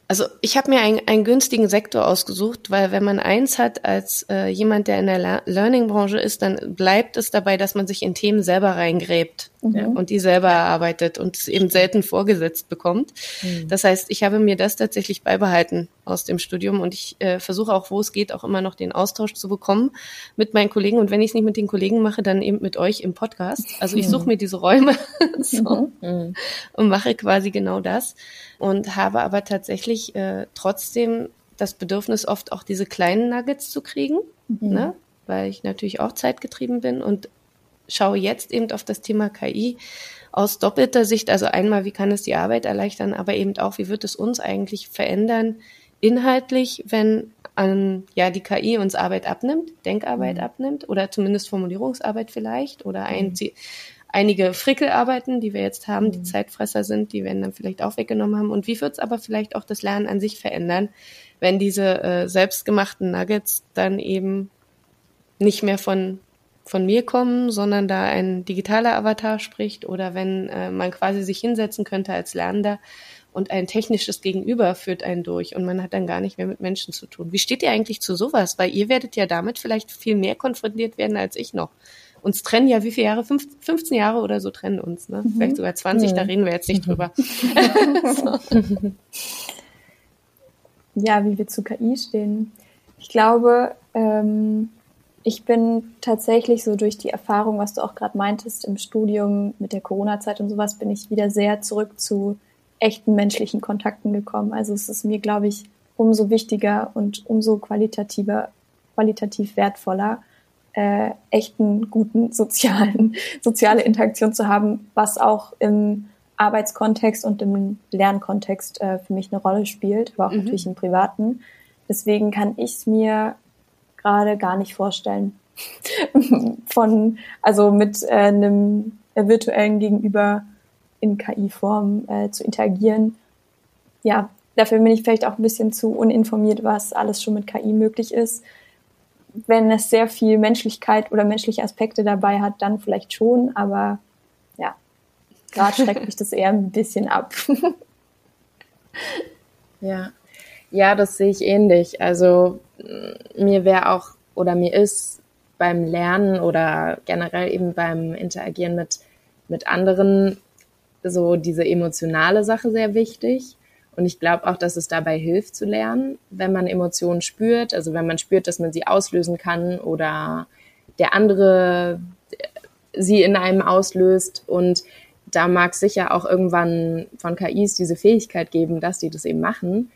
also ich habe mir einen, einen günstigen Sektor ausgesucht, weil wenn man eins hat als äh, jemand, der in der Learning-Branche ist, dann bleibt es dabei, dass man sich in Themen selber reingräbt mhm. und die selber erarbeitet und es eben selten vorgesetzt bekommt. Mhm. Das heißt, ich habe mir das tatsächlich beibehalten aus dem Studium und ich äh, versuche auch, wo es geht, auch immer noch den Austausch zu bekommen mit meinen Kollegen und wenn ich es nicht mit den Kollegen mache, dann eben mit euch im Podcast. Also ich suche mhm. mir diese Räume so, mhm. und mache quasi genau das und habe aber tatsächlich äh, trotzdem das Bedürfnis, oft auch diese kleinen Nuggets zu kriegen, mhm. ne? weil ich natürlich auch zeitgetrieben bin und schaue jetzt eben auf das Thema KI aus doppelter Sicht. Also einmal, wie kann es die Arbeit erleichtern, aber eben auch, wie wird es uns eigentlich verändern, inhaltlich, wenn an, ja, die KI uns Arbeit abnimmt, Denkarbeit mhm. abnimmt oder zumindest Formulierungsarbeit vielleicht oder ein, mhm einige Frickelarbeiten, die wir jetzt haben, die mhm. Zeitfresser sind, die werden dann vielleicht auch weggenommen haben. Und wie wird es aber vielleicht auch das Lernen an sich verändern, wenn diese äh, selbstgemachten Nuggets dann eben nicht mehr von von mir kommen, sondern da ein digitaler Avatar spricht oder wenn äh, man quasi sich hinsetzen könnte als Lernender und ein technisches Gegenüber führt einen durch und man hat dann gar nicht mehr mit Menschen zu tun. Wie steht ihr eigentlich zu sowas? Weil ihr werdet ja damit vielleicht viel mehr konfrontiert werden als ich noch uns trennen ja wie viele Jahre? 15 Jahre oder so trennen uns, ne? Mhm. Vielleicht sogar 20, mhm. da reden wir jetzt nicht drüber. ja, wie wir zu KI stehen. Ich glaube, ähm, ich bin tatsächlich so durch die Erfahrung, was du auch gerade meintest im Studium mit der Corona-Zeit und sowas, bin ich wieder sehr zurück zu echten menschlichen Kontakten gekommen. Also es ist mir, glaube ich, umso wichtiger und umso qualitativer, qualitativ wertvoller, äh, echten, guten sozialen, soziale Interaktion zu haben, was auch im Arbeitskontext und im Lernkontext äh, für mich eine Rolle spielt, aber auch mhm. natürlich im privaten. Deswegen kann ich es mir gerade gar nicht vorstellen, von, also mit äh, einem virtuellen Gegenüber in KI-Form äh, zu interagieren. Ja, dafür bin ich vielleicht auch ein bisschen zu uninformiert, was alles schon mit KI möglich ist. Wenn es sehr viel Menschlichkeit oder menschliche Aspekte dabei hat, dann vielleicht schon, aber ja, gerade schreckt mich das eher ein bisschen ab. ja. Ja, das sehe ich ähnlich. Also mir wäre auch oder mir ist beim Lernen oder generell eben beim Interagieren mit, mit anderen so diese emotionale Sache sehr wichtig. Und ich glaube auch, dass es dabei hilft zu lernen, wenn man Emotionen spürt, also wenn man spürt, dass man sie auslösen kann oder der andere sie in einem auslöst. Und da mag es sicher auch irgendwann von KIs diese Fähigkeit geben, dass sie das eben machen.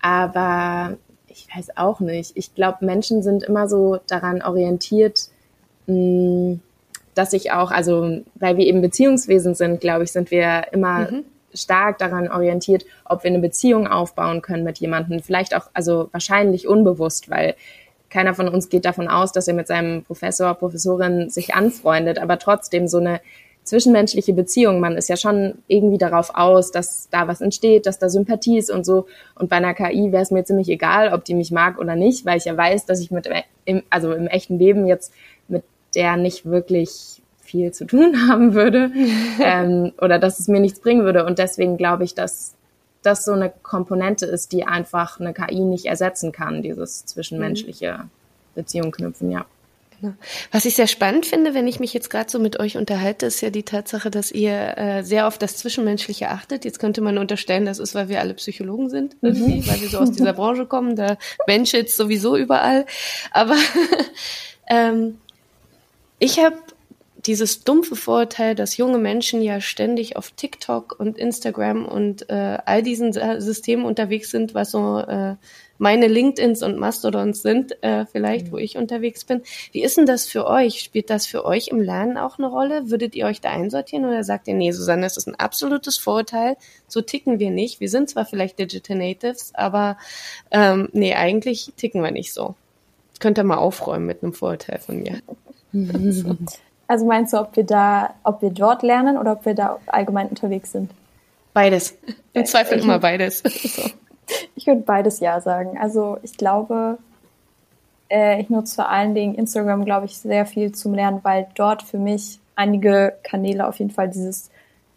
Aber ich weiß auch nicht. Ich glaube, Menschen sind immer so daran orientiert, hm, dass ich auch, also weil wir eben Beziehungswesen sind, glaube ich, sind wir immer mhm. stark daran orientiert, ob wir eine Beziehung aufbauen können mit jemandem. Vielleicht auch, also wahrscheinlich unbewusst, weil keiner von uns geht davon aus, dass er mit seinem Professor, Professorin sich anfreundet, aber trotzdem so eine zwischenmenschliche Beziehung. Man ist ja schon irgendwie darauf aus, dass da was entsteht, dass da Sympathie ist und so. Und bei einer KI wäre es mir ziemlich egal, ob die mich mag oder nicht, weil ich ja weiß, dass ich mit im, also im echten Leben jetzt der nicht wirklich viel zu tun haben würde ähm, oder dass es mir nichts bringen würde. Und deswegen glaube ich, dass das so eine Komponente ist, die einfach eine KI nicht ersetzen kann, dieses zwischenmenschliche. Beziehung knüpfen, ja. Genau. Was ich sehr spannend finde, wenn ich mich jetzt gerade so mit euch unterhalte, ist ja die Tatsache, dass ihr äh, sehr auf das Zwischenmenschliche achtet. Jetzt könnte man unterstellen, das ist, weil wir alle Psychologen sind, mhm. weil wir so aus dieser Branche kommen. Da Mensch jetzt sowieso überall. Aber ähm, ich habe dieses dumpfe Vorurteil, dass junge Menschen ja ständig auf TikTok und Instagram und äh, all diesen Systemen unterwegs sind, was so äh, meine LinkedIns und Mastodons sind, äh, vielleicht, mhm. wo ich unterwegs bin. Wie ist denn das für euch? Spielt das für euch im Lernen auch eine Rolle? Würdet ihr euch da einsortieren oder sagt ihr, nee, Susanne, das ist ein absolutes Vorurteil, so ticken wir nicht. Wir sind zwar vielleicht Digital Natives, aber ähm, nee, eigentlich ticken wir nicht so. könnt ihr mal aufräumen mit einem Vorurteil von mir. Also meinst du, ob wir da, ob wir dort lernen oder ob wir da allgemein unterwegs sind? Beides. Im Zweifel immer beides. so. Ich würde beides ja sagen. Also ich glaube, äh, ich nutze vor allen Dingen Instagram, glaube ich, sehr viel zum Lernen, weil dort für mich einige Kanäle auf jeden Fall dieses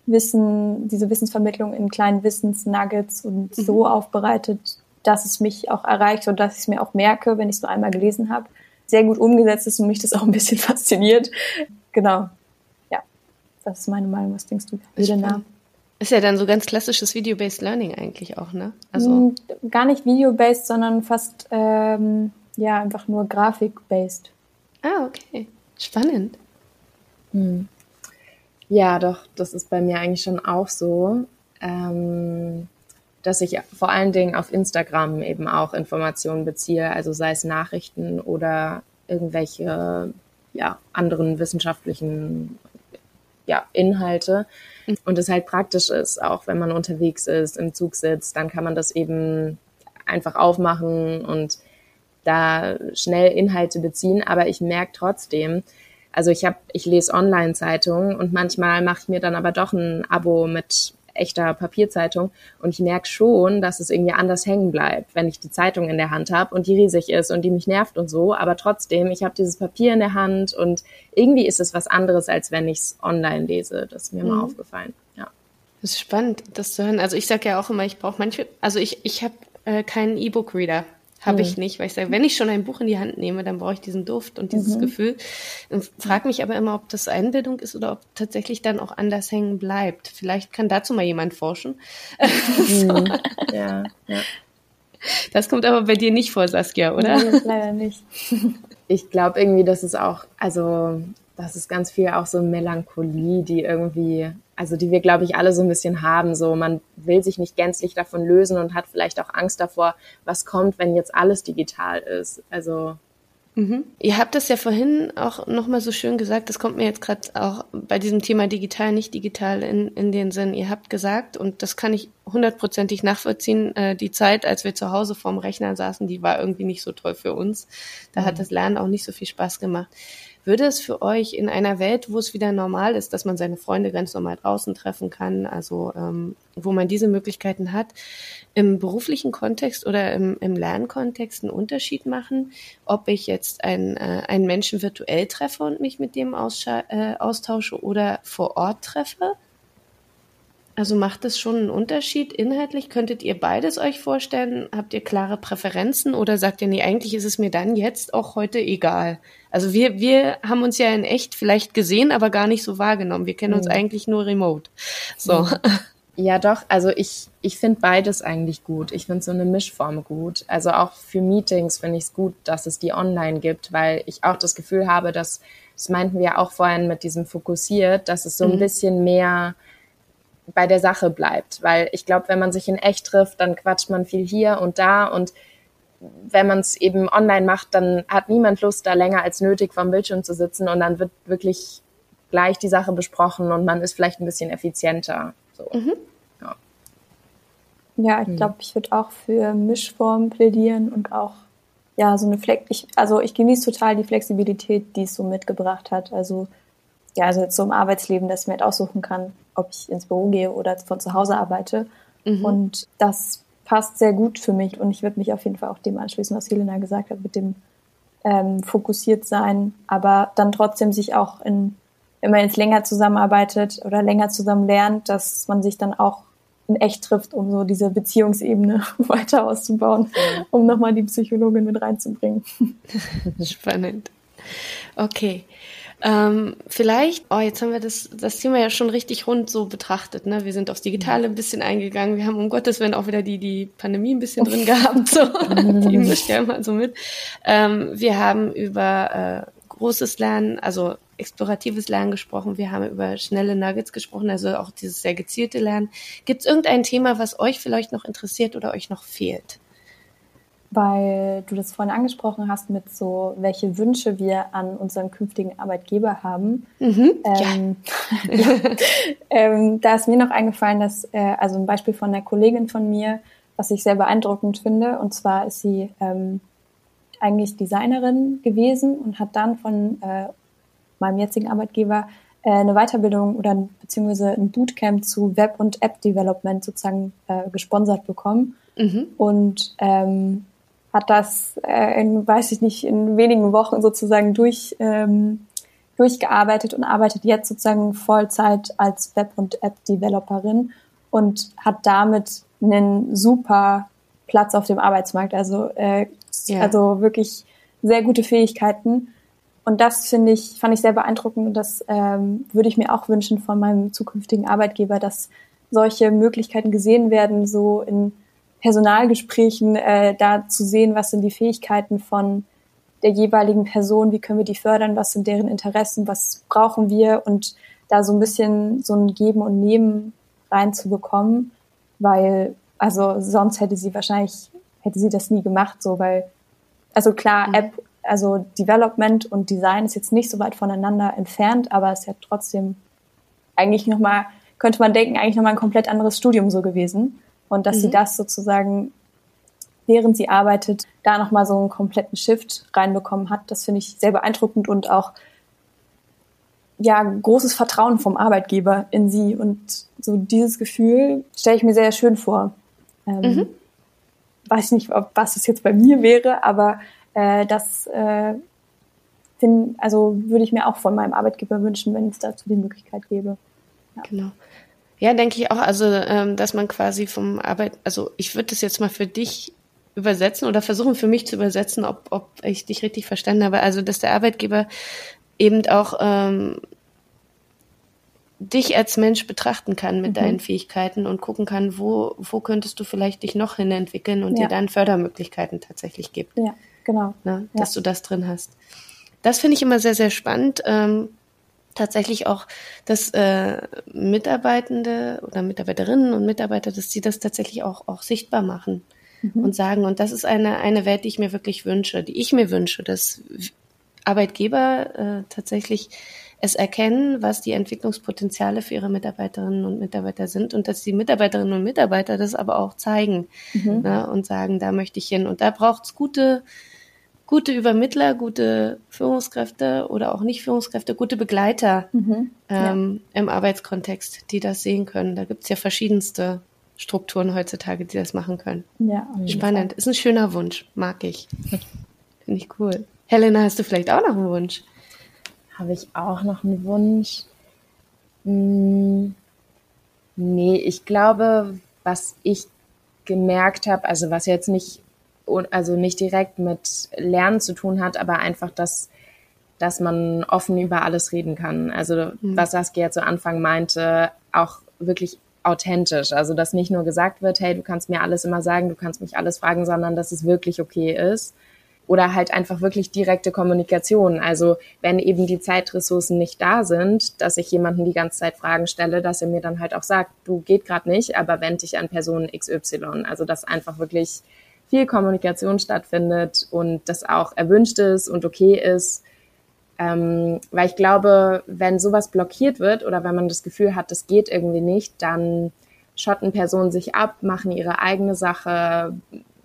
Wissen, diese Wissensvermittlung in kleinen Wissensnuggets und mhm. so aufbereitet, dass es mich auch erreicht und dass ich es mir auch merke, wenn ich es nur einmal gelesen habe, sehr gut umgesetzt ist und mich das auch ein bisschen fasziniert. Genau. Ja, das ist meine Meinung. Was denkst du? Ist ja dann so ganz klassisches Video-Based Learning eigentlich auch, ne? Also hm, gar nicht Video-based, sondern fast ähm, ja einfach nur Grafik-based. Ah, okay. Spannend. Hm. Ja, doch, das ist bei mir eigentlich schon auch so, ähm, dass ich vor allen Dingen auf Instagram eben auch Informationen beziehe, also sei es Nachrichten oder irgendwelche ja, anderen wissenschaftlichen ja, Inhalte. Und es halt praktisch ist, auch wenn man unterwegs ist, im Zug sitzt, dann kann man das eben einfach aufmachen und da schnell Inhalte beziehen. Aber ich merke trotzdem, also ich habe, ich lese Online-Zeitungen und manchmal mache ich mir dann aber doch ein Abo mit echter Papierzeitung und ich merke schon, dass es irgendwie anders hängen bleibt, wenn ich die Zeitung in der Hand habe und die riesig ist und die mich nervt und so, aber trotzdem, ich habe dieses Papier in der Hand und irgendwie ist es was anderes, als wenn ich es online lese. Das ist mir mhm. mal aufgefallen. Ja. Das ist spannend, das zu hören. Also ich sage ja auch immer, ich brauche manche, also ich, ich habe äh, keinen E-Book-Reader. Habe ich hm. nicht, weil ich sage, wenn ich schon ein Buch in die Hand nehme, dann brauche ich diesen Duft und dieses mhm. Gefühl. Und frage mich aber immer, ob das Einbildung ist oder ob tatsächlich dann auch anders hängen bleibt. Vielleicht kann dazu mal jemand forschen. Mhm. ja, ja. Das kommt aber bei dir nicht vor, Saskia, oder? Nein, leider nicht. Ich glaube irgendwie, dass es auch, also das ist ganz viel auch so Melancholie, die irgendwie, also die wir, glaube ich, alle so ein bisschen haben. So, man will sich nicht gänzlich davon lösen und hat vielleicht auch Angst davor, was kommt, wenn jetzt alles digital ist. Also Mhm. Ihr habt das ja vorhin auch nochmal so schön gesagt, das kommt mir jetzt gerade auch bei diesem Thema digital, nicht digital in, in den Sinn. Ihr habt gesagt, und das kann ich hundertprozentig nachvollziehen, äh, die Zeit, als wir zu Hause vorm Rechner saßen, die war irgendwie nicht so toll für uns. Da mhm. hat das Lernen auch nicht so viel Spaß gemacht. Würde es für euch in einer Welt, wo es wieder normal ist, dass man seine Freunde ganz normal draußen treffen kann, also ähm, wo man diese Möglichkeiten hat, im beruflichen Kontext oder im, im Lernkontext einen Unterschied machen, ob ich jetzt einen, äh, einen Menschen virtuell treffe und mich mit dem äh, austausche oder vor Ort treffe? Also macht es schon einen Unterschied inhaltlich? Könntet ihr beides euch vorstellen? Habt ihr klare Präferenzen oder sagt ihr, nee, eigentlich ist es mir dann jetzt auch heute egal? Also wir, wir haben uns ja in echt vielleicht gesehen, aber gar nicht so wahrgenommen. Wir kennen uns mhm. eigentlich nur remote. So. Mhm. Ja, doch. Also ich, ich finde beides eigentlich gut. Ich finde so eine Mischform gut. Also auch für Meetings finde ich es gut, dass es die online gibt, weil ich auch das Gefühl habe, dass, das meinten wir auch vorhin mit diesem fokussiert, dass es so ein mhm. bisschen mehr bei der Sache bleibt. Weil ich glaube, wenn man sich in echt trifft, dann quatscht man viel hier und da und wenn man es eben online macht, dann hat niemand Lust, da länger als nötig vom Bildschirm zu sitzen und dann wird wirklich gleich die Sache besprochen und man ist vielleicht ein bisschen effizienter. So. Mhm. Ja. ja, ich glaube, ich würde auch für Mischformen plädieren und auch ja so eine Flex. Ich, also ich genieße total die Flexibilität, die es so mitgebracht hat. Also ja, also jetzt so im Arbeitsleben, dass ich mir halt aussuchen kann, ob ich ins Büro gehe oder von zu Hause arbeite. Mhm. Und das passt sehr gut für mich und ich würde mich auf jeden Fall auch dem anschließen, was Helena gesagt hat, mit dem ähm, fokussiert sein, aber dann trotzdem sich auch in wenn man jetzt länger zusammenarbeitet oder länger zusammen lernt, dass man sich dann auch in echt trifft, um so diese Beziehungsebene weiter auszubauen, um nochmal die Psychologin mit reinzubringen. Spannend. Okay. Ähm, vielleicht, oh, jetzt haben wir das, das Thema ja schon richtig rund so betrachtet. Ne? Wir sind aufs Digitale ein bisschen eingegangen. Wir haben um Gottes Willen auch wieder die, die Pandemie ein bisschen drin gehabt. So. die mischt ja mal so mit. Ähm, wir haben über äh, großes Lernen, also exploratives Lernen gesprochen, wir haben über schnelle Nuggets gesprochen, also auch dieses sehr gezielte Lernen. Gibt es irgendein Thema, was euch vielleicht noch interessiert oder euch noch fehlt? Weil du das vorhin angesprochen hast mit so, welche Wünsche wir an unseren künftigen Arbeitgeber haben. Mhm, ähm, ja. ähm, da ist mir noch eingefallen, dass, äh, also ein Beispiel von einer Kollegin von mir, was ich sehr beeindruckend finde, und zwar ist sie ähm, eigentlich Designerin gewesen und hat dann von äh, meinem jetzigen Arbeitgeber äh, eine Weiterbildung oder beziehungsweise ein Bootcamp zu Web- und App-Development sozusagen äh, gesponsert bekommen mhm. und ähm, hat das äh, in, weiß ich nicht, in wenigen Wochen sozusagen durch, ähm, durchgearbeitet und arbeitet jetzt sozusagen Vollzeit als Web- und App-Developerin und hat damit einen super Platz auf dem Arbeitsmarkt. Also, äh, ja. also wirklich sehr gute Fähigkeiten. Und das finde ich, fand ich sehr beeindruckend und das ähm, würde ich mir auch wünschen von meinem zukünftigen Arbeitgeber, dass solche Möglichkeiten gesehen werden, so in Personalgesprächen äh, da zu sehen, was sind die Fähigkeiten von der jeweiligen Person, wie können wir die fördern, was sind deren Interessen, was brauchen wir und da so ein bisschen so ein Geben und Nehmen reinzubekommen, weil also sonst hätte sie wahrscheinlich hätte sie das nie gemacht, so weil also klar mhm. App also Development und Design ist jetzt nicht so weit voneinander entfernt, aber es ist ja trotzdem eigentlich nochmal, könnte man denken, eigentlich nochmal ein komplett anderes Studium so gewesen. Und dass mhm. sie das sozusagen, während sie arbeitet, da nochmal so einen kompletten Shift reinbekommen hat, das finde ich sehr beeindruckend und auch ja, großes Vertrauen vom Arbeitgeber in sie. Und so dieses Gefühl stelle ich mir sehr schön vor. Ähm, mhm. Weiß nicht, ob, was es jetzt bei mir wäre, aber äh, das äh, find, also würde ich mir auch von meinem Arbeitgeber wünschen, wenn es dazu die Möglichkeit gäbe. Ja. Genau. Ja, denke ich auch, also ähm, dass man quasi vom Arbeit, also ich würde das jetzt mal für dich übersetzen oder versuchen für mich zu übersetzen, ob, ob ich dich richtig verstanden habe. Also dass der Arbeitgeber eben auch ähm, dich als Mensch betrachten kann mit mhm. deinen Fähigkeiten und gucken kann, wo, wo könntest du vielleicht dich noch hin entwickeln und ja. dir dann Fördermöglichkeiten tatsächlich gibt. Ja. Genau. Ne, dass ja. du das drin hast. Das finde ich immer sehr, sehr spannend. Ähm, tatsächlich auch, dass äh, Mitarbeitende oder Mitarbeiterinnen und Mitarbeiter, dass sie das tatsächlich auch, auch sichtbar machen mhm. und sagen, und das ist eine, eine Welt, die ich mir wirklich wünsche, die ich mir wünsche, dass Arbeitgeber äh, tatsächlich es erkennen, was die Entwicklungspotenziale für ihre Mitarbeiterinnen und Mitarbeiter sind und dass die Mitarbeiterinnen und Mitarbeiter das aber auch zeigen mhm. ne, und sagen, da möchte ich hin. Und da braucht es gute gute Übermittler, gute Führungskräfte oder auch nicht Führungskräfte, gute Begleiter mhm, ähm, ja. im Arbeitskontext, die das sehen können. Da gibt's ja verschiedenste Strukturen heutzutage, die das machen können. Ja, Spannend. Ist ein schöner Wunsch. Mag ich. Finde ich cool. Helena, hast du vielleicht auch noch einen Wunsch? Habe ich auch noch einen Wunsch? Hm, nee, ich glaube, was ich gemerkt habe, also was jetzt nicht, also nicht direkt mit Lernen zu tun hat, aber einfach, dass, dass man offen über alles reden kann. Also mhm. was Saskia zu Anfang meinte, auch wirklich authentisch. Also dass nicht nur gesagt wird, hey, du kannst mir alles immer sagen, du kannst mich alles fragen, sondern dass es wirklich okay ist oder halt einfach wirklich direkte Kommunikation. Also wenn eben die Zeitressourcen nicht da sind, dass ich jemanden die ganze Zeit Fragen stelle, dass er mir dann halt auch sagt, du geht gerade nicht, aber wende dich an Person XY. Also dass einfach wirklich viel Kommunikation stattfindet und das auch erwünscht ist und okay ist. Ähm, weil ich glaube, wenn sowas blockiert wird oder wenn man das Gefühl hat, das geht irgendwie nicht, dann schotten Personen sich ab, machen ihre eigene Sache,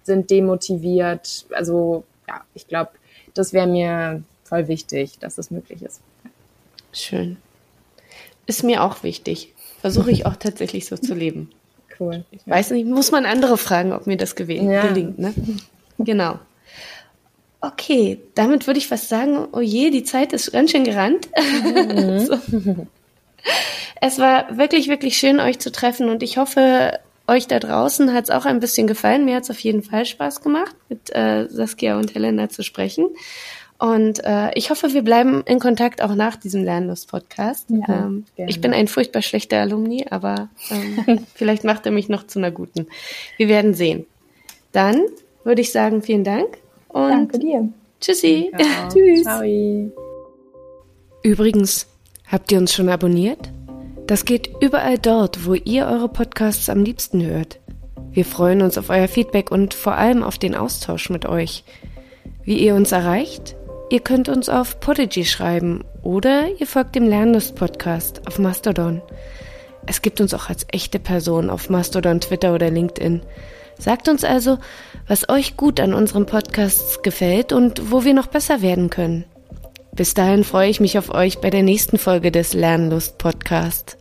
sind demotiviert. Also ja, ich glaube, das wäre mir voll wichtig, dass das möglich ist. Schön. Ist mir auch wichtig. Versuche ich auch tatsächlich so zu leben. Cool. Ich weiß nicht, muss man andere fragen, ob mir das ja. gelingt. Ne? Genau. Okay, damit würde ich fast sagen, oh je, die Zeit ist ganz schön gerannt. Mhm. so. Es war wirklich, wirklich schön, euch zu treffen und ich hoffe, euch da draußen hat es auch ein bisschen gefallen. Mir hat es auf jeden Fall Spaß gemacht, mit äh, Saskia und Helena zu sprechen. Und äh, ich hoffe, wir bleiben in Kontakt auch nach diesem Lernlust-Podcast. Ja, ähm, ich bin ein furchtbar schlechter Alumni, aber ähm, vielleicht macht er mich noch zu einer guten. Wir werden sehen. Dann würde ich sagen, vielen Dank und Danke dir. Tschüssi. Tschüss. Ciao. Übrigens, habt ihr uns schon abonniert? Das geht überall dort, wo ihr eure Podcasts am liebsten hört. Wir freuen uns auf euer Feedback und vor allem auf den Austausch mit euch. Wie ihr uns erreicht? Ihr könnt uns auf Podigy schreiben oder ihr folgt dem Lernlust Podcast auf Mastodon. Es gibt uns auch als echte Person auf Mastodon, Twitter oder LinkedIn. Sagt uns also, was euch gut an unseren Podcasts gefällt und wo wir noch besser werden können. Bis dahin freue ich mich auf euch bei der nächsten Folge des Lernlust Podcast.